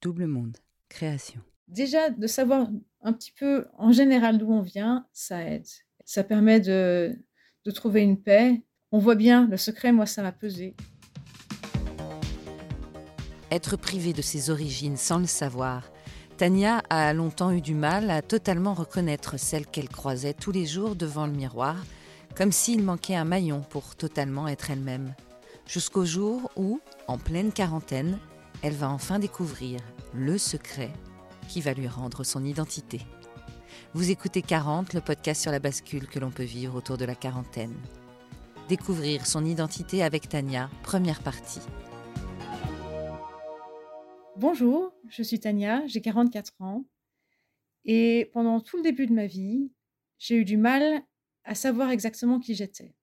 Double Monde, création. Déjà, de savoir un petit peu en général d'où on vient, ça aide. Ça permet de, de trouver une paix. On voit bien, le secret, moi, ça m'a pesé. Être privé de ses origines sans le savoir, Tania a longtemps eu du mal à totalement reconnaître celle qu'elle croisait tous les jours devant le miroir, comme s'il manquait un maillon pour totalement être elle-même. Jusqu'au jour où, en pleine quarantaine, elle va enfin découvrir le secret qui va lui rendre son identité. Vous écoutez 40, le podcast sur la bascule que l'on peut vivre autour de la quarantaine. Découvrir son identité avec Tania, première partie. Bonjour, je suis Tania, j'ai 44 ans. Et pendant tout le début de ma vie, j'ai eu du mal à savoir exactement qui j'étais.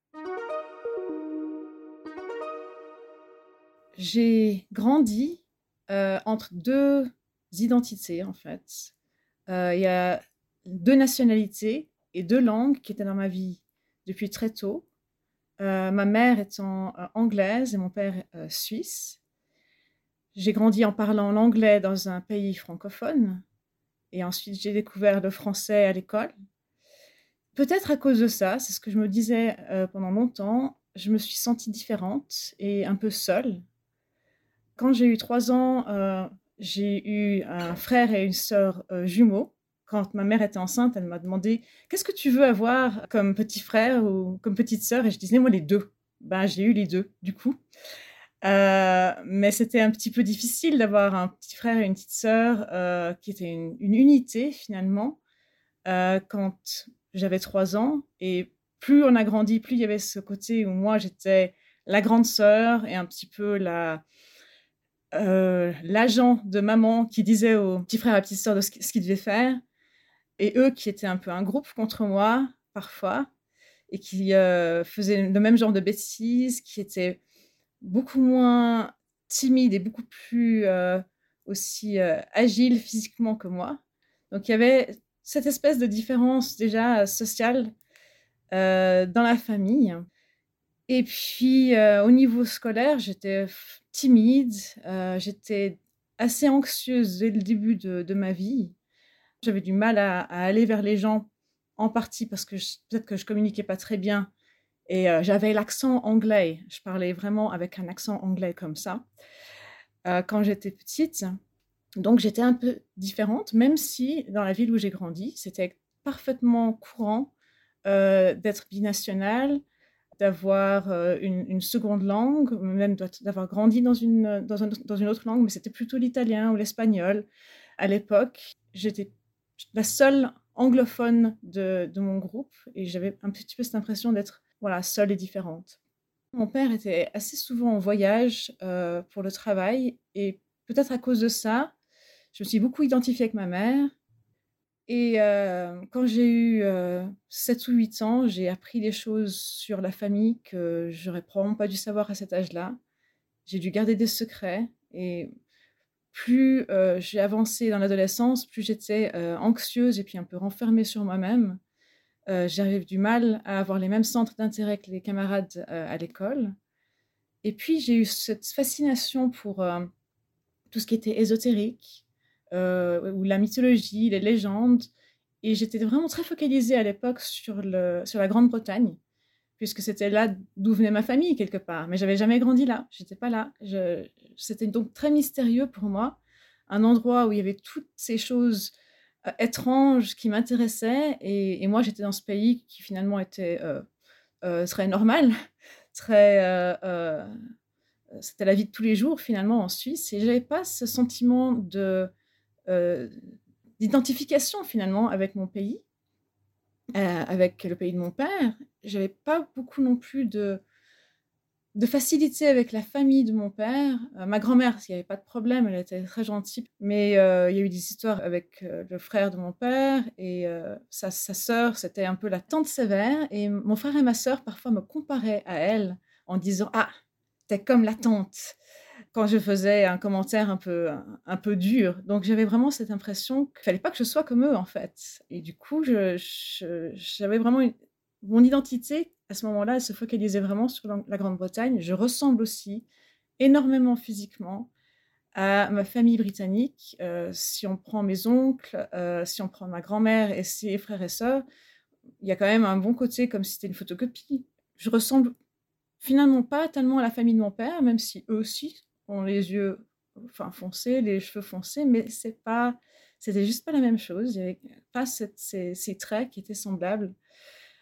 J'ai grandi euh, entre deux identités, en fait. Euh, il y a deux nationalités et deux langues qui étaient dans ma vie depuis très tôt. Euh, ma mère étant anglaise et mon père suisse. J'ai grandi en parlant l'anglais dans un pays francophone et ensuite j'ai découvert le français à l'école. Peut-être à cause de ça, c'est ce que je me disais pendant longtemps, je me suis sentie différente et un peu seule. Quand j'ai eu trois ans, euh, j'ai eu un frère et une sœur euh, jumeaux. Quand ma mère était enceinte, elle m'a demandé Qu'est-ce que tu veux avoir comme petit frère ou comme petite sœur? Et je disais Moi, les deux. Ben, j'ai eu les deux, du coup. Euh, mais c'était un petit peu difficile d'avoir un petit frère et une petite sœur qui étaient une, unité finalement quand j'avais trois ans. Et plus on a grandi, plus il y avait ce côté où moi j'étais la grande sœur et un petit peu la l'agent de maman qui disait aux petits frères et petites sœurs de ce qu'ils devaient faire. Et eux qui étaient un peu un groupe contre moi parfois et qui faisaient le même genre de bêtises, qui étaient beaucoup moins timide et beaucoup plus euh, aussi euh, agile physiquement que moi. Donc il y avait cette espèce de différence déjà sociale euh, dans la famille. Et puis au niveau scolaire, j'étais timide, j'étais assez anxieuse dès le début de, ma vie. J'avais du mal à, aller vers les gens, en partie parce que peut-être que je communiquais pas très bien et euh, j'avais l'accent anglais. Je parlais vraiment avec un accent anglais comme ça euh, quand j'étais petite. Donc j'étais un peu différente, même si dans la ville où j'ai grandi, c'était parfaitement courant euh, d'être binational, d'avoir une, seconde langue, même d'avoir grandi dans une, dans, dans une autre langue, mais c'était plutôt l'italien ou l'espagnol. À l'époque, j'étais la seule anglophone de, de mon groupe et j'avais un petit peu cette impression d'être voilà, seule et différente. Mon père était assez souvent en voyage euh, pour le travail et peut-être à cause de ça, je me suis beaucoup identifiée avec ma mère. Et euh, quand j'ai eu 7 euh, ou 8 ans, j'ai appris des choses sur la famille que j'aurais probablement pas dû savoir à cet âge-là. J'ai dû garder des secrets et plus j'ai avancé dans l'adolescence, plus j'étais anxieuse et puis un peu renfermée sur moi-même. Euh, j'avais du mal à avoir les mêmes centres d'intérêt que les camarades euh, à l'école. Et puis, j'ai eu cette fascination pour euh, tout ce qui était ésotérique, ou la mythologie, les légendes. Et j'étais vraiment très focalisée à l'époque sur, sur la Grande-Bretagne, puisque c'était là d'où venait ma famille, quelque part. Mais j'avais jamais grandi là, j'étais pas là. C'était donc très mystérieux pour moi, un endroit où il y avait toutes ces choses euh, étrange qui m'intéressait. Et, moi, j'étais dans ce pays qui finalement était euh, euh, très normal, très. C'était la vie de tous les jours finalement en Suisse. Et j'avais pas ce sentiment de d'identification finalement avec mon pays, avec le pays de mon père. J'avais pas beaucoup non plus de facilité avec la famille de mon père. Euh, ma grand-mère, il n'y avait pas de problème, elle était très gentille. Mais euh, il y a eu des histoires avec euh, le frère de mon père et sa sœur, c'était un peu la tante sévère. Et mon frère et ma sœur, parfois, me comparaient à elle en disant Ah, t'es comme la tante quand je faisais un commentaire un peu, un, peu dur. Donc j'avais vraiment cette impression qu'il fallait pas que je sois comme eux, en fait. Et du coup, j'avais vraiment une, mon identité, à ce moment-là, elle se focalisait vraiment sur la Grande-Bretagne. Je ressemble aussi énormément physiquement à ma famille britannique. si on prend mes oncles, si on prend ma grand-mère et ses frères et sœurs, il y a quand même un bon côté comme si c'était une photocopie. Je ressemble finalement pas tellement à la famille de mon père, même si eux aussi ont les yeux enfin, foncés, les cheveux foncés, mais c'est pas, c'était juste pas la même chose. Il n'y avait pas ces, traits qui étaient semblables.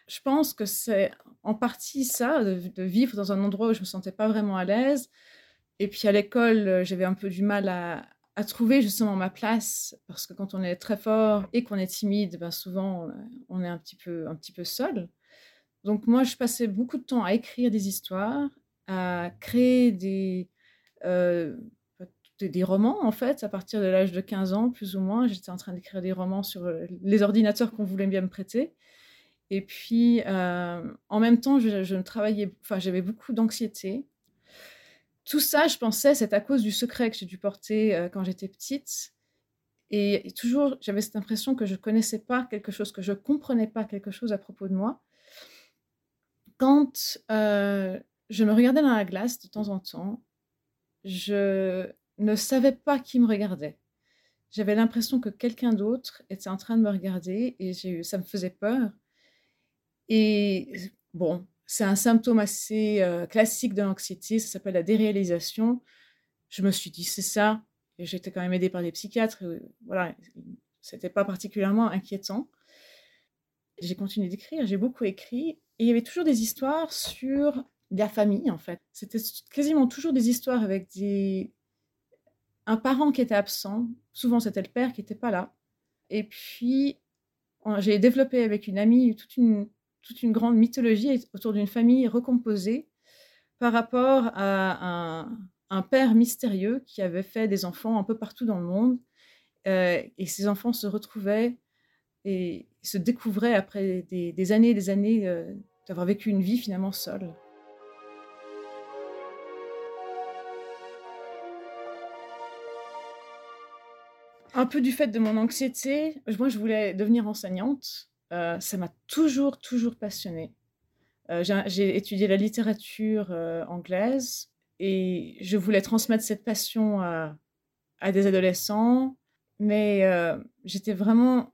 Je pense que c'est en partie ça, de, vivre dans un endroit où je me sentais pas vraiment à l'aise. Et puis à l'école, j'avais un peu du mal à, à, trouver justement ma place, parce que quand on est très fort et qu'on est timide, ben souvent on est un petit peu, un petit peu seul. Donc moi, je passais beaucoup de temps à écrire des histoires, à créer des, des, romans, en fait, à partir de l'âge de 15 ans, plus ou moins. J'étais en train d'écrire des romans sur euh, les ordinateurs qu'on voulait bien me prêter. Et puis, euh, en même temps, je, je travaillais, enfin, j'avais beaucoup d'anxiété. Tout ça, je pensais, c'est à cause du secret que j'ai dû porter quand j'étais petite. Et, toujours, j'avais cette impression que je connaissais pas quelque chose, que je comprenais pas quelque chose à propos de moi quand euh, je me regardais dans la glace de temps en temps, je ne savais pas qui me regardait. J'avais l'impression que quelqu'un d'autre était en train de me regarder et ça me faisait peur. Et bon, c'est un symptôme assez euh, classique de l'anxiété, ça s'appelle la déréalisation. Je me suis dit, c'est ça. Et j'étais quand même aidée par des psychiatres. Et, voilà, c'était pas particulièrement inquiétant. J'ai continué d'écrire, j'ai beaucoup écrit et il y avait toujours des histoires sur la famille, en fait. C'était quasiment toujours des histoires avec des... un parent qui était absent. Souvent, c'était le père qui n'était pas là. Et puis, j'ai développé avec une amie toute une, toute une grande mythologie autour d'une famille recomposée par rapport à un, père mystérieux qui avait fait des enfants un peu partout dans le monde. Euh, et ces enfants se retrouvaient et se découvrait après des, années et des années euh, d'avoir vécu une vie finalement seule. Un peu du fait de mon anxiété, moi je voulais devenir enseignante. Euh, ça m'a toujours, toujours passionnée. Euh, j'ai étudié la littérature anglaise et je voulais transmettre cette passion à, à des adolescents, mais j'étais vraiment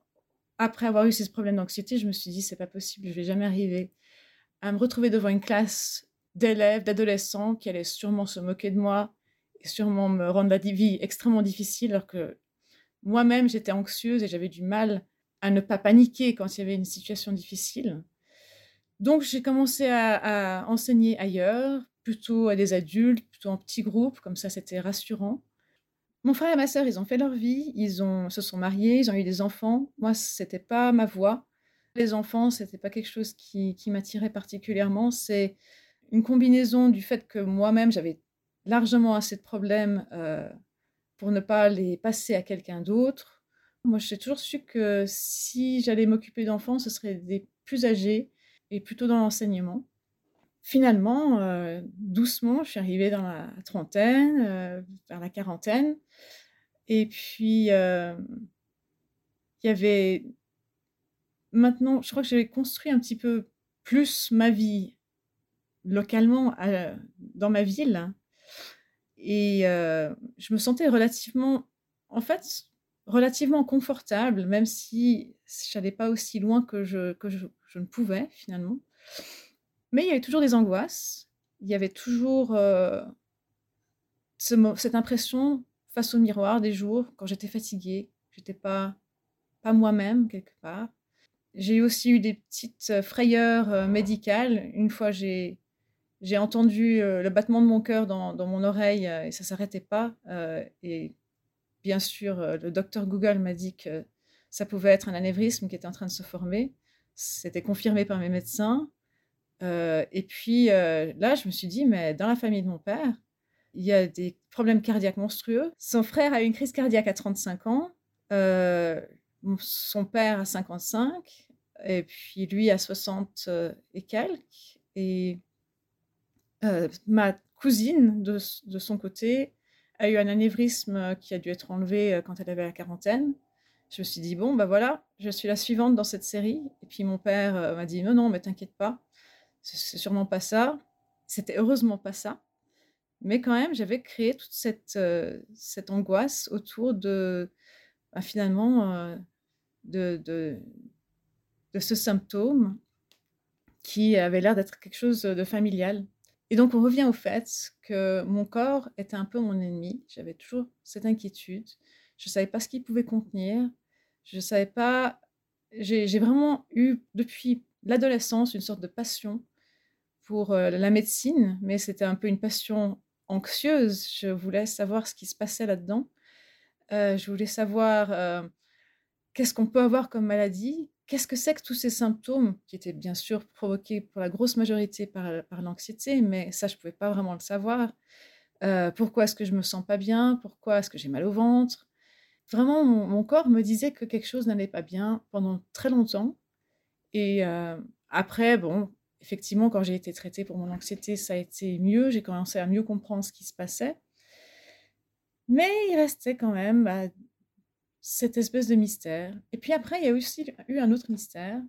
après avoir eu ces problèmes d'anxiété, je me suis dit, c'est pas possible, je vais jamais arriver à me retrouver devant une classe d'élèves, d'adolescents qui allaient sûrement se moquer de moi et sûrement me rendre la vie extrêmement difficile, alors que moi-même, j'étais anxieuse et j'avais du mal à ne pas paniquer quand il y avait une situation difficile. Donc, j'ai commencé à, enseigner ailleurs, plutôt à des adultes, plutôt en petits groupes, comme ça, c'était rassurant. Mon frère et ma sœur, ils ont fait leur vie, ils ont, se sont mariés, ils ont eu des enfants. Moi, c'était pas ma voie. Les enfants, c'était pas quelque chose qui, m'attirait particulièrement. C'est une combinaison du fait que moi-même, j'avais largement assez de problèmes euh, pour ne pas les passer à quelqu'un d'autre. Moi, j'ai toujours su que si j'allais m'occuper d'enfants, ce serait des plus âgés et plutôt dans l'enseignement finalement, euh, doucement, je suis arrivée dans la trentaine, euh, vers la quarantaine. Et puis, euh, il y avait... Maintenant, je crois que j'avais construit un petit peu plus ma vie localement dans ma ville. Et je me sentais relativement, en fait, relativement confortable, même si je n'allais pas aussi loin que je, ne pouvais finalement. Mais il y avait toujours des angoisses, il y avait toujours euh, cette impression face au miroir des jours quand j'étais fatiguée, j'étais pas, pas moi-même quelque part. J'ai aussi eu des petites euh, frayeurs euh, médicales. Une fois, j'ai, j'ai entendu le battement de mon cœur dans, mon oreille et ça s'arrêtait pas. et bien sûr, le docteur Google m'a dit que ça pouvait être un anévrisme qui était en train de se former. C'était confirmé par mes médecins. Euh, et puis euh, là, je me suis dit, mais dans la famille de mon père, il y a des problèmes cardiaques monstrueux. Son frère a eu une crise cardiaque à 35 ans, euh, son père à 55, et puis lui à 60 et quelques. Et ma cousine, de, son côté, a eu un anévrisme qui a dû être enlevé quand elle avait la quarantaine. Je me suis dit, bon, bah voilà, je suis la suivante dans cette série. Et puis mon père m'a dit, non, non, mais t'inquiète pas, c'est sûrement pas ça. C'était heureusement pas ça. Mais quand même, j'avais créé toute cette, cette angoisse autour de, bah, finalement, de, de ce symptôme qui avait l'air d'être quelque chose de familial. Et donc, on revient au fait que mon corps était un peu mon ennemi. J'avais toujours cette inquiétude. Je ne savais pas ce qu'il pouvait contenir. Je ne savais pas. J'ai vraiment eu, depuis l'adolescence, une sorte de passion pour euh, la médecine, mais c'était un peu une passion anxieuse. Je voulais savoir ce qui se passait là-dedans. Euh, je voulais savoir euh, qu'est-ce qu'on peut avoir comme maladie, qu'est-ce que c'est que tous ces symptômes, qui étaient bien sûr provoqués pour la grosse majorité par, l'anxiété, mais ça, je ne pouvais pas vraiment le savoir. Euh, pourquoi est-ce que je me sens pas bien? Pourquoi est-ce que j'ai mal au ventre? Vraiment, mon, corps me disait que quelque chose n'allait pas bien pendant très longtemps. Et euh, après, bon, effectivement, quand j'ai été traitée pour mon anxiété, ça a été mieux. J'ai commencé à mieux comprendre ce qui se passait. Mais il restait quand même bah, cette espèce de mystère. Et puis après, il y a aussi eu un autre mystère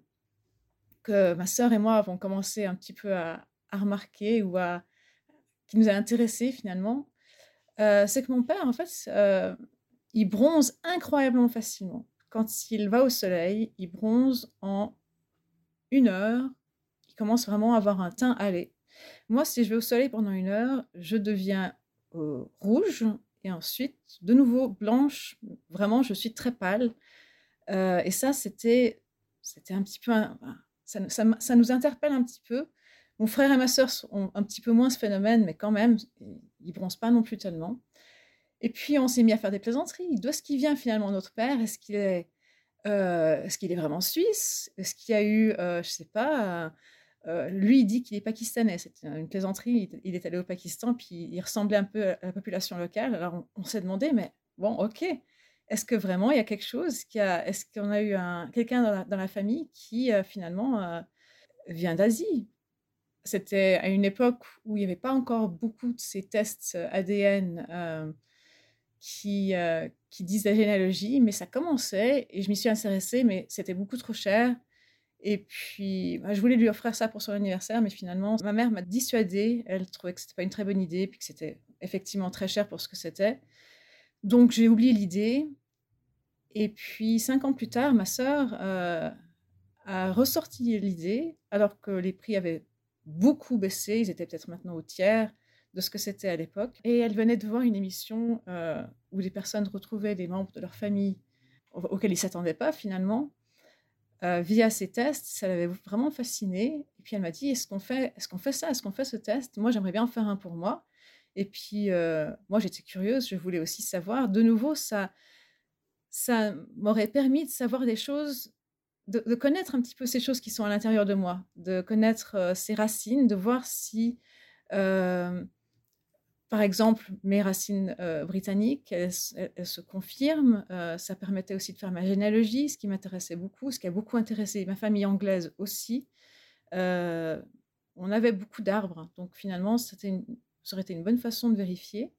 que ma sœur et moi avons commencé un petit peu à, remarquer ou à qui nous a intéressés finalement. Euh, c'est que mon père, en fait, euh, il bronze incroyablement facilement. Quand il va au soleil, il bronze en une heure. Il commence vraiment à avoir un teint allé. Moi, si je vais au soleil pendant une heure, je deviens euh, rouge et ensuite, de nouveau, blanche. Vraiment, je suis très pâle. Euh, et ça, c'était, c'était un petit peu. ça, nous interpelle un petit peu. Mon frère et ma sœur ont un petit peu moins ce phénomène, mais quand même, ils bronzent pas non plus tellement. Et puis, on s'est mis à faire des plaisanteries. D'où est-ce qu'il vient finalement notre père Est-ce qu'il est, euh, est-ce qu'il est vraiment suisse? Est-ce qu'il y a eu, euh, je sais pas, euh, lui, il dit qu'il est pakistanais. C'était une plaisanterie. Il, est allé au Pakistan, puis il ressemblait un peu à la population locale. Alors, on, s'est demandé, mais bon, ok, est-ce que vraiment il y a quelque chose Est-ce qu'on a eu un, quelqu'un dans, la, famille qui, euh, finalement, euh, vient d'Asie? C'était à une époque où il n'y avait pas encore beaucoup de ces tests ADN qui disent la généalogie, mais ça commençait et je m'y suis intéressée, mais c'était beaucoup trop cher. Et puis, bah, je voulais lui offrir ça pour son anniversaire, mais finalement, ma mère m'a dissuadée. Elle trouvait que c'était pas une très bonne idée, puis que c'était effectivement très cher pour ce que c'était. Donc, j'ai oublié l'idée. Et puis, cinq ans plus tard, ma sœur euh, a ressorti l'idée, alors que les prix avaient beaucoup baissé. Ils étaient peut-être maintenant au tiers de ce que c'était à l'époque. Et elle venait de voir une émission euh, où des personnes retrouvaient des membres de leur famille auxquels ils ne s'attendaient pas finalement euh, via ces tests. Ça l'avait vraiment fasciné. Et puis elle m'a dit Est-ce qu'on fait, est qu'on fait ça? Est-ce qu'on fait ce test? Moi, j'aimerais bien en faire un pour moi. Et puis, euh, moi, j'étais curieuse. Je voulais aussi savoir. De nouveau, ça, ça m'aurait permis de savoir des choses, de, connaître un petit peu ces choses qui sont à l'intérieur de moi, de connaître euh, ces racines, de voir si par exemple, mes racines euh, britanniques, elles, se confirment. Euh, ça permettait aussi de faire ma généalogie, ce qui m'intéressait beaucoup, ce qui a beaucoup intéressé ma famille anglaise aussi. Euh, on avait beaucoup d'arbres, donc finalement, ça aurait été une bonne façon de vérifier.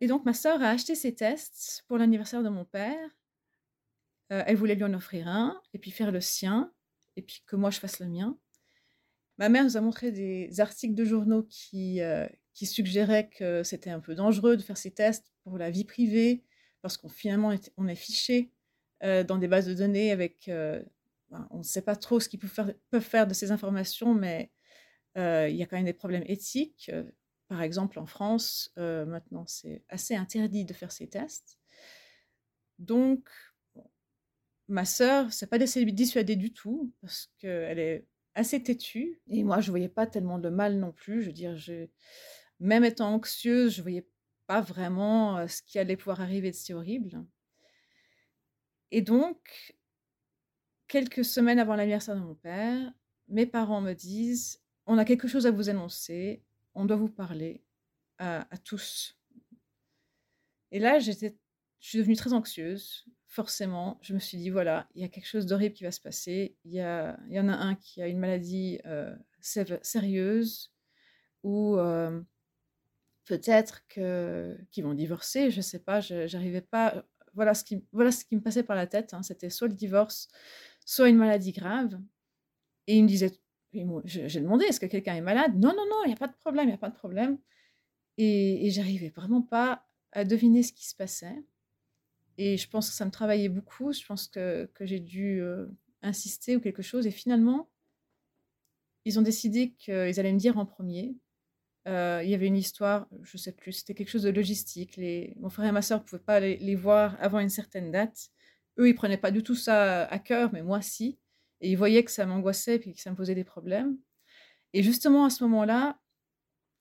Et donc, ma sœur a acheté ces tests pour l'anniversaire de mon père. elle voulait lui en offrir un, et puis faire le sien, et puis que moi je fasse le mien. Ma mère nous a montré des articles de journaux qui, qui suggérait que c'était un peu dangereux de faire ces tests pour la vie privée, parce qu'on finalement on est fiché euh, dans des bases de données avec, euh, ben, on ne sait pas trop ce qu'ils peuvent faire, de ces informations, mais euh, il y a quand même des problèmes éthiques. Par exemple, en France, maintenant, c'est assez interdit de faire ces tests. Donc, ma sœur, c'est pas d'essayer de dissuader du tout, parce qu'elle est assez têtue. Et moi, je voyais pas tellement de mal non plus. Je veux dire, je, même étant anxieuse, je voyais pas vraiment ce qui allait pouvoir arriver de si horrible. Et donc, quelques semaines avant l'anniversaire de mon père, mes parents me disent On a quelque chose à vous annoncer, on doit vous parler à, tous. Et là, j'étais, je suis devenue très anxieuse, forcément. Je me suis dit Voilà, il y a quelque chose d'horrible qui va se passer. Il y, a, il y en a un qui a une maladie euh, sérieuse ou. Euh, peut-être que qu'ils vont divorcer, je sais pas, j'arrivais pas. Voilà ce qui voilà ce qui me passait par la tête. Hein, c'était soit le divorce, soit une maladie grave. Et il me disait, j'ai demandé, est-ce que quelqu'un est malade? Non, non, non, il n'y a pas de problème, il n'y a pas de problème. Et, et j'arrivais vraiment pas à deviner ce qui se passait. Et je pense que ça me travaillait beaucoup. Je pense que, que j'ai dû euh, insister ou quelque chose. Et finalement, ils ont décidé qu'ils allaient me dire en premier. Euh, il y avait une histoire, je sais plus, c'était quelque chose de logistique. Mon frère et ma soeur ne pouvaient pas les, les, voir avant une certaine date. Eux, ils prenaient pas du tout ça à cœur, mais moi, si. Et ils voyaient que ça m'angoissait et que ça me posait des problèmes. Et justement, à ce moment-là,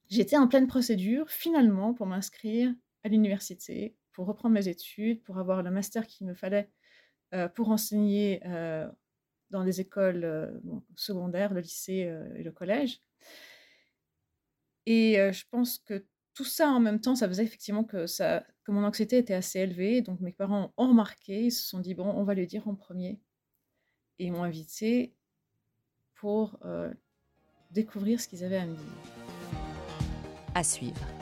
j'étais en pleine procédure, finalement, pour m'inscrire à l'université, pour reprendre mes études, pour avoir le master qu'il me fallait euh, pour enseigner euh, dans les écoles euh, secondaires, le lycée et le collège. Et je pense que tout ça en même temps, ça faisait effectivement que, que mon anxiété était assez élevée. Donc mes parents ont remarqué, ils se sont dit, bon, on va le dire en premier. Et ils m'ont invité pour découvrir ce qu'ils avaient à me dire. À suivre.